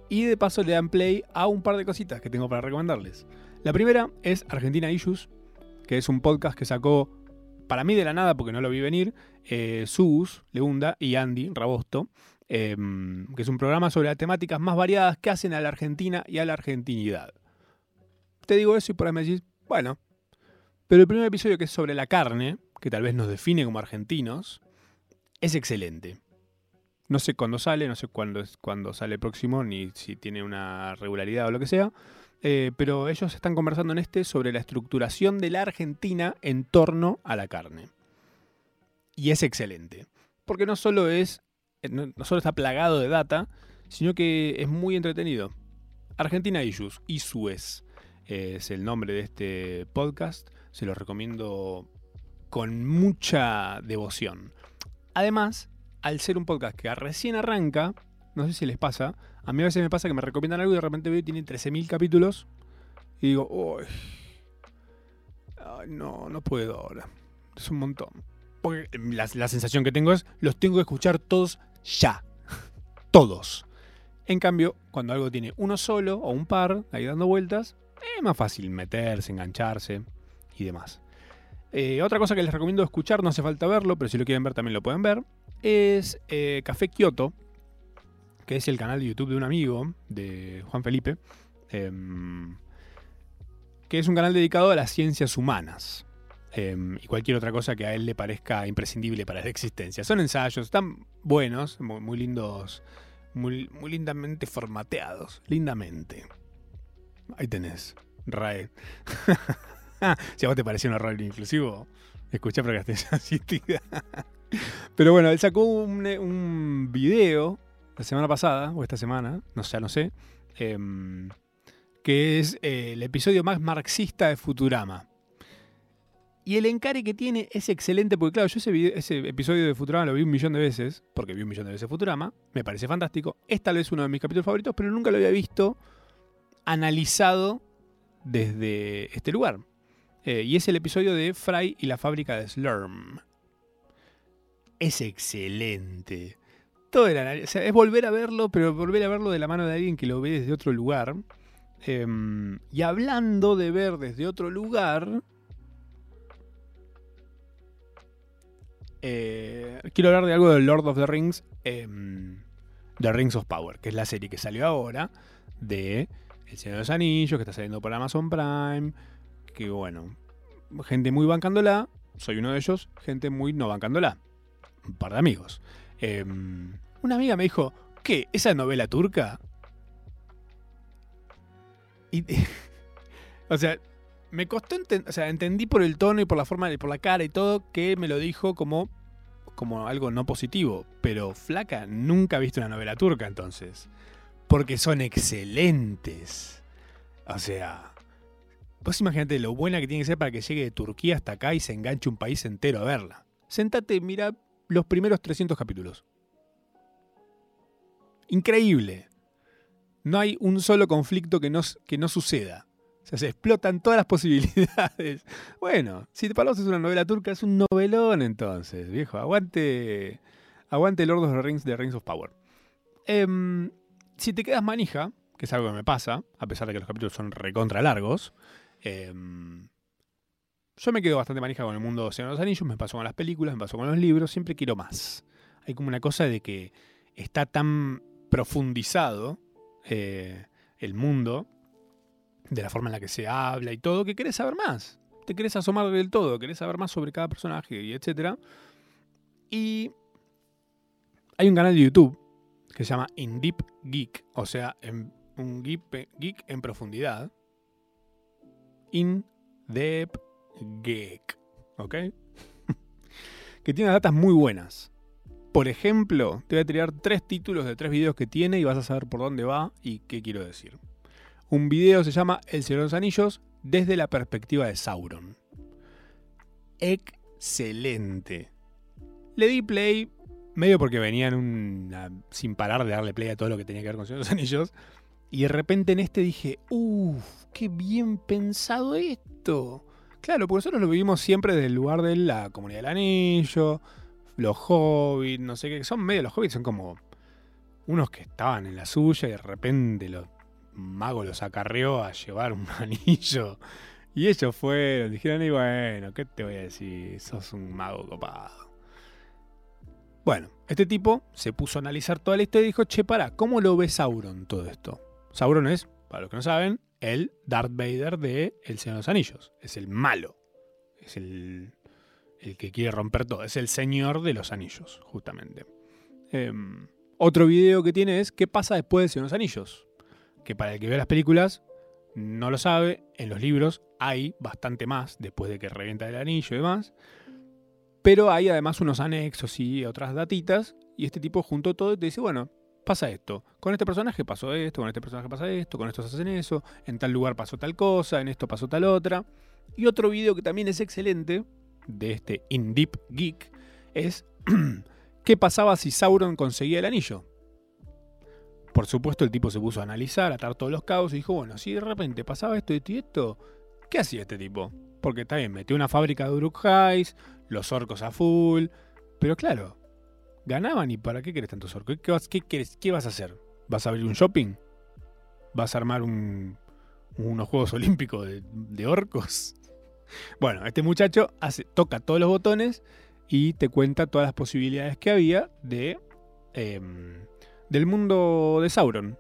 Speaker 1: y de paso le dan play a un par de cositas que tengo para recomendarles. La primera es Argentina Issues, que es un podcast que sacó, para mí de la nada, porque no lo vi venir, eh, Sus, Leunda y Andy Rabosto, em, que es un programa sobre las temáticas más variadas que hacen a la Argentina y a la argentinidad. Te digo eso y por ahí me decís, bueno, pero el primer episodio que es sobre la carne, que tal vez nos define como argentinos, es excelente. No sé cuándo sale, no sé cuándo, sale próximo, ni si tiene una regularidad o lo que sea, eh, pero ellos están conversando en este sobre la estructuración de la Argentina en torno a la carne. Y es excelente. Porque no solo es. Eh, no, solo está plagado de data, sino que es muy entretenido. Argentina Issues, ISUES es el nombre de este podcast. Se lo recomiendo con mucha devoción. Además, al ser un podcast que recién arranca, no sé si les pasa, a mí a veces me pasa que me recomiendan algo y de repente veo que tiene 13.000 capítulos y digo, uy, no, no puedo ahora. Es un montón. Porque la, sensación que tengo es, los tengo que escuchar todos ya. <laughs> todos. En cambio, cuando algo tiene uno solo o un par ahí dando vueltas, es más fácil meterse, engancharse y demás. Eh, otra cosa que les recomiendo escuchar, no hace falta verlo, pero si lo quieren ver también lo pueden ver, es eh, Café Kioto, que es el canal de YouTube de un amigo, de Juan Felipe, em, que es un canal dedicado a las ciencias humanas. Em, y cualquier otra cosa que a él le parezca imprescindible para la existencia. Son ensayos, están buenos, muy, lindos, muy, muy, lindamente formateados, lindamente. Ahí tenés, Rae. <laughs> <laughs> si a vos te pareció un error inclusivo, que estés <laughs> asistida. Pero bueno, él sacó un, un video la semana pasada, o esta semana, no sé, no sé, em, que es eh, el episodio más marxista de Futurama. Y el encare que tiene es excelente, porque claro, yo ese, episodio de Futurama lo vi un millón de veces, porque vi un millón de veces Futurama, me parece fantástico, es tal vez uno de mis capítulos favoritos, pero nunca lo había visto analizado desde este lugar. Eh, y es el episodio de Fry y la fábrica de Slurm. Es excelente todo es volver a verlo, pero volver a verlo de la mano de alguien que lo ve desde otro lugar. Em, y hablando de ver desde otro lugar, eh, quiero hablar de algo de Lord of the Rings, em, The Rings of Power, que es la serie que salió ahora de El Señor de los Anillos, que está saliendo por Amazon Prime, que bueno, gente muy bancándola, soy uno de ellos, gente muy no bancándola, un par de amigos. Em, una amiga me dijo, ¿qué? ¿Esa novela turca? Y, <laughs> o sea, me costó o sea, entendí por el tono y por la forma, y por la cara y todo, que me lo dijo como, como algo no positivo. Pero flaca, nunca he visto una novela turca entonces. Porque son excelentes. O sea, vos imagínate lo buena que tiene que ser para que llegue de Turquía hasta acá y se enganche un país entero a verla. Sentate, mira los primeros 300 capítulos. Increíble. No hay un solo conflicto que no, que no suceda. O sea, se explotan todas las <laughs> posibilidades. Bueno, si para vos es una novela turca, es un novelón entonces, viejo. Aguante, aguante Lord of the Rings de Rings of Power. Em, si te quedas manija, que es algo que me pasa, a pesar de que los capítulos son recontra largos, em, yo me quedo bastante manija con el mundo de Señor de los Anillos, me pasó con las películas, me pasó con los libros, siempre quiero más. Hay como una cosa de que está tan profundizado eh, el mundo, de la forma en la que se habla y todo, que querés saber más. Te querés asomar del todo, querés saber más sobre cada personaje y etc. Y hay un canal de YouTube que se llama In Deep Geek, o sea, un geek en profundidad. In Deep Geek, ¿ok? <laughs> que tiene datas muy buenas. Por ejemplo, te voy a tirar tres títulos de tres videos que tiene y vas a saber por dónde va y qué quiero decir. Un video se llama El Señor de los Anillos desde la perspectiva de Sauron. Excelente. Le di play medio porque venía sin parar de darle play a todo lo que tenía que ver con Señor de los Anillos. Y de repente en este dije, uff, qué bien pensado esto. Claro, porque nosotros lo vivimos siempre desde el lugar de la comunidad del anillo, los hobbits, no sé qué, son medio los hobbits, son como unos que estaban en la suya y de repente los magos los acarreó a llevar un <laughs> anillo. Y ellos fueron, dijeron, y bueno, ¿qué te voy a decir? Sos un mago copado. Bueno, este tipo se puso a analizar toda la historia y dijo, che, para, ¿cómo lo ve Sauron todo esto? Sauron es, para los que no saben, el Darth Vader de El Señor de los Anillos. Es el malo. Es el, el que quiere romper todo. Es el Señor de los Anillos, justamente. Em, otro video que tiene es ¿Qué pasa después de Señor de los Anillos? Que para el que ve las películas no lo sabe. En los libros hay bastante más después de que revienta el anillo y demás. Pero hay además unos anexos y otras datitas. Y este tipo juntó todo y te dice, bueno, pasa esto. Con este personaje pasó esto, con este personaje pasa esto, con estos hacen eso, en tal lugar pasó tal cosa, en esto pasó tal otra. Y otro video que también es excelente, de este In Deep Geek, es <clears throat> ¿qué pasaba si Sauron conseguía el anillo? Por supuesto el tipo se puso a analizar, a atar todos los cabos y dijo, bueno, si de repente pasaba esto, y esto, ¿qué hacía este tipo? Porque también metió una fábrica de Uruk los orcos a full, pero claro, ganaban y ¿para qué querés tantos orcos? ¿Qué vas, qué, vas a hacer? ¿Vas a abrir un shopping? ¿Vas a armar un, unos Juegos Olímpicos de, orcos? <laughs> Bueno, este muchacho toca todos los botones y te cuenta todas las posibilidades que había de, em, del mundo de Sauron.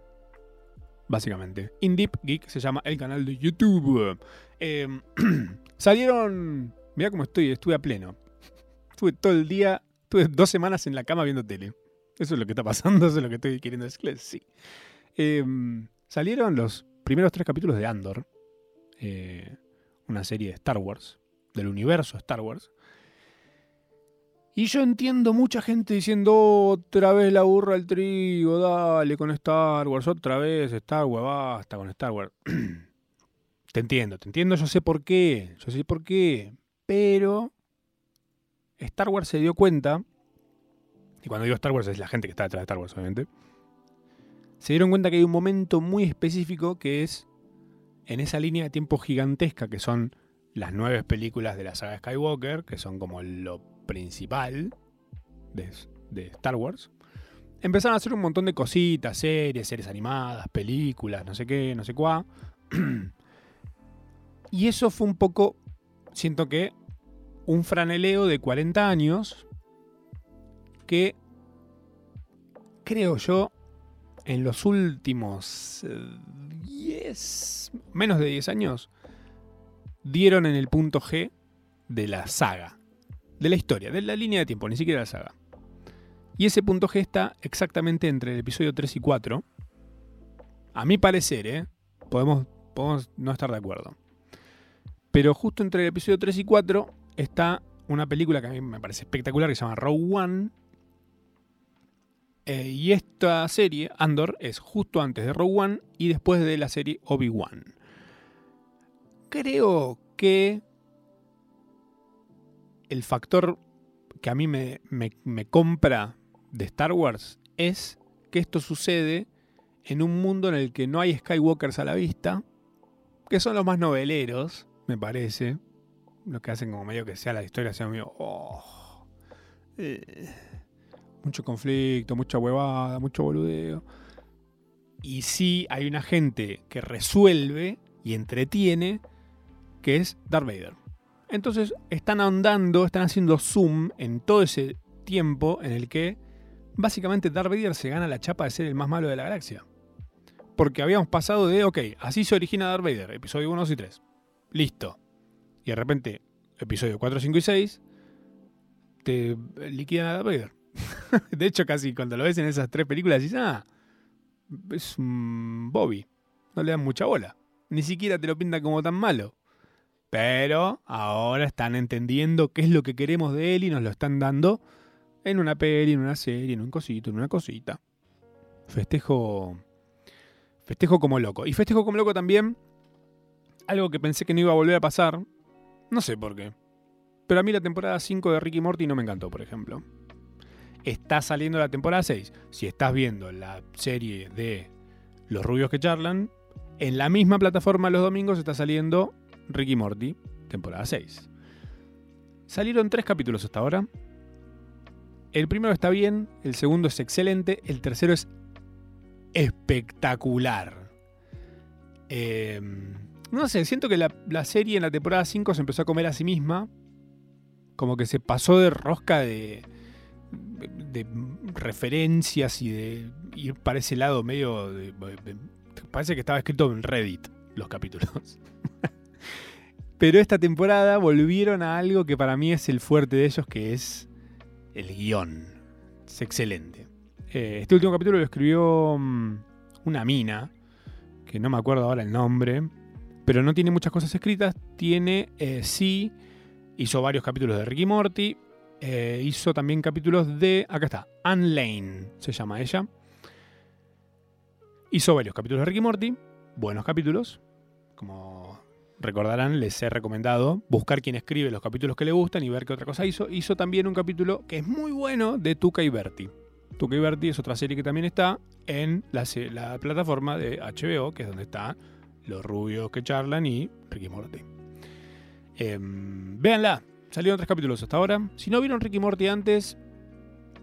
Speaker 1: Básicamente. In Deep Geek se llama el canal de YouTube. Em, <clears throat> salieron. Mira cómo estoy, estuve a pleno. <laughs> Estuve todo el día Tuve dos semanas en la cama viendo tele. Eso es lo que está pasando, <laughs> eso es lo que estoy queriendo decir. Sí. Em, salieron los primeros tres capítulos de Andor, eh, una serie de Star Wars, del universo Star Wars. Y yo entiendo mucha gente diciendo otra vez la burra al trigo, dale con Star Wars, otra vez Star Wars, basta con Star Wars. <clears throat> te entiendo, te entiendo, yo sé por qué, yo sé por qué, pero Star Wars se dio cuenta, y cuando digo Star Wars es la gente que está detrás de Star Wars, obviamente, se dieron cuenta que hay un momento muy específico que es en esa línea de tiempo gigantesca que son las nueve películas de la saga Skywalker, que son como lo principal de, de Star Wars. Empezaron a hacer un montón de cositas, series, series animadas, películas, no sé qué, no sé cuá. <clears throat> y eso fue un poco, siento que un franeleo de 40 años que creo yo en los últimos 10, eh, menos de 10 años, dieron en el punto G de la saga, de la historia, de la línea de tiempo, ni siquiera la saga. Y ese punto G está exactamente entre el episodio 3 y 4. A mi parecer, ¿eh? podemos, podemos no estar de acuerdo. Pero justo entre el episodio 3 y 4 está una película que a mí me parece espectacular que se llama Rogue One. Eh, y esta serie, Andor, es justo antes de Rogue One y después de la serie Obi-Wan. Creo que el factor que a mí me, me compra de Star Wars es que esto sucede en un mundo en el que no hay Skywalkers a la vista, que son los más noveleros, me parece. Los que hacen como medio que sea la historia, sea medio. oh, eh, mucho conflicto, mucha huevada, mucho boludeo. Y sí hay una gente que resuelve y entretiene, que es Darth Vader. Entonces están ahondando, están haciendo zoom en todo ese tiempo en el que básicamente Darth Vader se gana la chapa de ser el más malo de la galaxia. Porque habíamos pasado de, ok, así se origina Darth Vader, episodio 1, 2 y 3. Listo. Y de repente, episodio 4, 5 y 6, te liquidan a Darth Vader. <laughs> de hecho, casi cuando lo ves en esas tres películas, dices, ah, es un Bobby. No le dan mucha bola. Ni siquiera te lo pintan como tan malo. Pero ahora están entendiendo qué es lo que queremos de él y nos lo están dando en una peli, en una serie, en un cosito, en una cosita. Festejo. Festejo como loco. Y festejo como loco también. Algo que pensé que no iba a volver a pasar. No sé por qué. Pero a mí la temporada 5 de Ricky Morty no me encantó, por ejemplo. Está saliendo la temporada 6. Si estás viendo la serie de Los rubios que charlan, en la misma plataforma los domingos está saliendo Ricky Morty, temporada 6. Salieron tres capítulos hasta ahora. El primero está bien, el segundo es excelente, el tercero es espectacular. Eh, no sé, siento que la, la, serie en la temporada 5 se empezó a comer a sí misma. Como que se pasó de rosca de, de, referencias y de ir para ese lado medio Parece que estaba escrito en Reddit los capítulos. <laughs> Pero esta temporada volvieron a algo que para mí es el fuerte de ellos, que es el guion. Es excelente. Eh, este último capítulo lo escribió um, una mina, que no me acuerdo ahora el nombre, pero no tiene muchas cosas escritas. Tiene, eh, sí, hizo varios capítulos de Ricky Morty. Eh, hizo también capítulos de, acá está, Anne Lane, se llama ella. Hizo varios capítulos de Ricky Morty, buenos capítulos, como recordarán, les he recomendado buscar quién escribe los capítulos que le gustan y ver qué otra cosa hizo. Hizo también un capítulo que es muy bueno de Tuca y Berti. Tuca y Berti es otra serie que también está en la, la plataforma de HBO, que es donde están los rubios que charlan y Ricky Morty. Eh, véanla, salieron tres capítulos hasta ahora. Si no vieron Ricky Morty antes,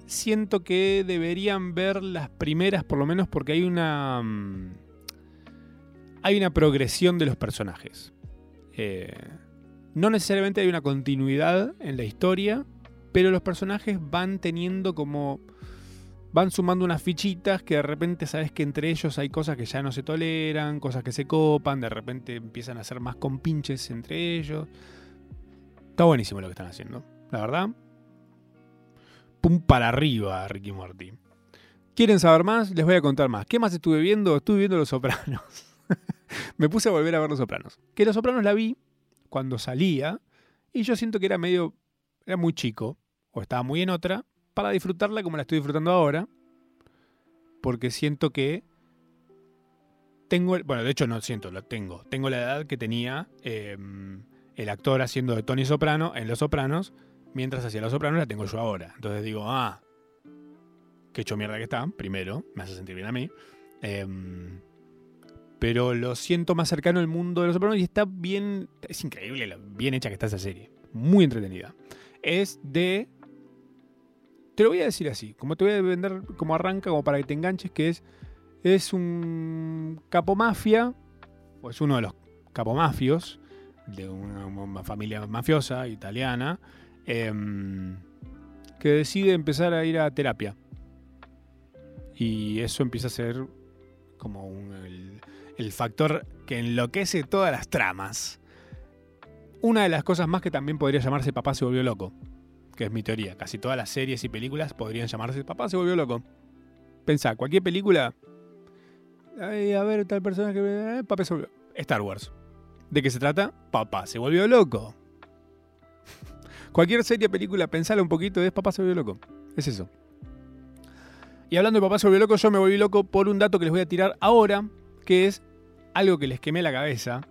Speaker 1: siento que deberían ver las primeras por lo menos porque hay una... Hay una progresión de los personajes. Eh, no necesariamente hay una continuidad en la historia, pero los personajes van teniendo como... Van sumando unas fichitas que de repente sabes que entre ellos hay cosas que ya no se toleran, cosas que se copan, de repente empiezan a ser más compinches entre ellos. Está buenísimo lo que están haciendo, la verdad pum para arriba Ricky Morty. ¿Quieren saber más? Les voy a contar más. ¿Qué más estuve viendo? Estuve viendo Los Sopranos. <laughs> Me puse a volver a ver Los Sopranos. Que Los Sopranos la vi cuando salía y yo siento que era medio, era muy chico o estaba muy en otra para disfrutarla como la estoy disfrutando ahora. Porque siento que tengo, bueno, de hecho no siento, lo tengo. Tengo la edad que tenía eh, el actor haciendo de Tony Soprano en Los Sopranos mientras hacía Los Sopranos la tengo yo ahora. Entonces digo, ah, qué hecho mierda que está, primero, me hace sentir bien a mí. Eh, pero lo siento más cercano al mundo de Los Sopranos y está bien, es increíble, bien hecha que está esa serie. Muy entretenida. Es de... Te lo voy a decir así, como te voy a vender como arranca, como para que te enganches, que es, es un capomafia, o es uno de los capomafios de una familia mafiosa italiana, Em, que decide empezar a ir a terapia. Y eso empieza a ser como el, el factor que enloquece todas las tramas. Una de las cosas más que también podría llamarse Papá se volvió loco, que es mi teoría. Casi todas las series y películas podrían llamarse Papá se volvió loco. Pensá, cualquier película. A ver, tal personaje. Eh, papá se volvió. Star Wars. ¿De qué se trata? Papá se volvió loco. <laughs> Cualquier serie, película, pensala un poquito, es Papá se volvió loco. Es eso. Y hablando de Papá se volvió loco, yo me volví loco por un dato que les voy a tirar ahora, que es algo que les quemé la cabeza.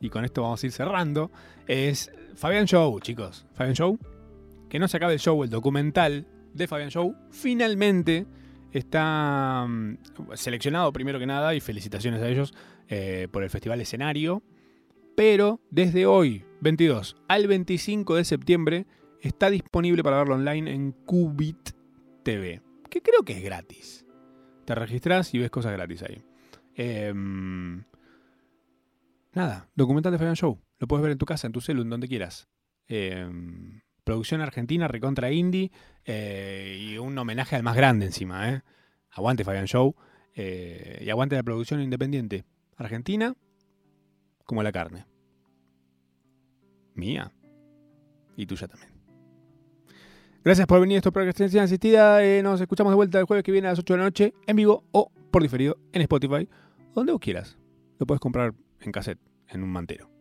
Speaker 1: Y con esto vamos a ir cerrando. Es Fabián Show, chicos. Fabián Show. Que no se acabe el show, el documental de Fabián Show. Finalmente está mm, seleccionado primero que nada, y felicitaciones a ellos eh, por el Festival Escenario. Pero desde hoy, 22 al 25 de septiembre, está disponible para verlo online en Qubit TV, que creo que es gratis. Te registras y ves cosas gratis ahí. Em, nada, documental de Fabian Show. Lo puedes ver en tu casa, en tu celu, en donde quieras. Em, producción argentina, recontra indie. Eh, y un homenaje al más grande encima. ¿eh? Aguante Fabian Show. Eh, y aguante la producción independiente. Argentina, como la carne. Mía. Y tuya también. Gracias por venir a esto Procrastinación Asistida. nos escuchamos de vuelta el jueves que viene a las 8 de la noche en vivo o por diferido en Spotify, donde vos quieras. Lo puedes comprar en cassette, en un mantero.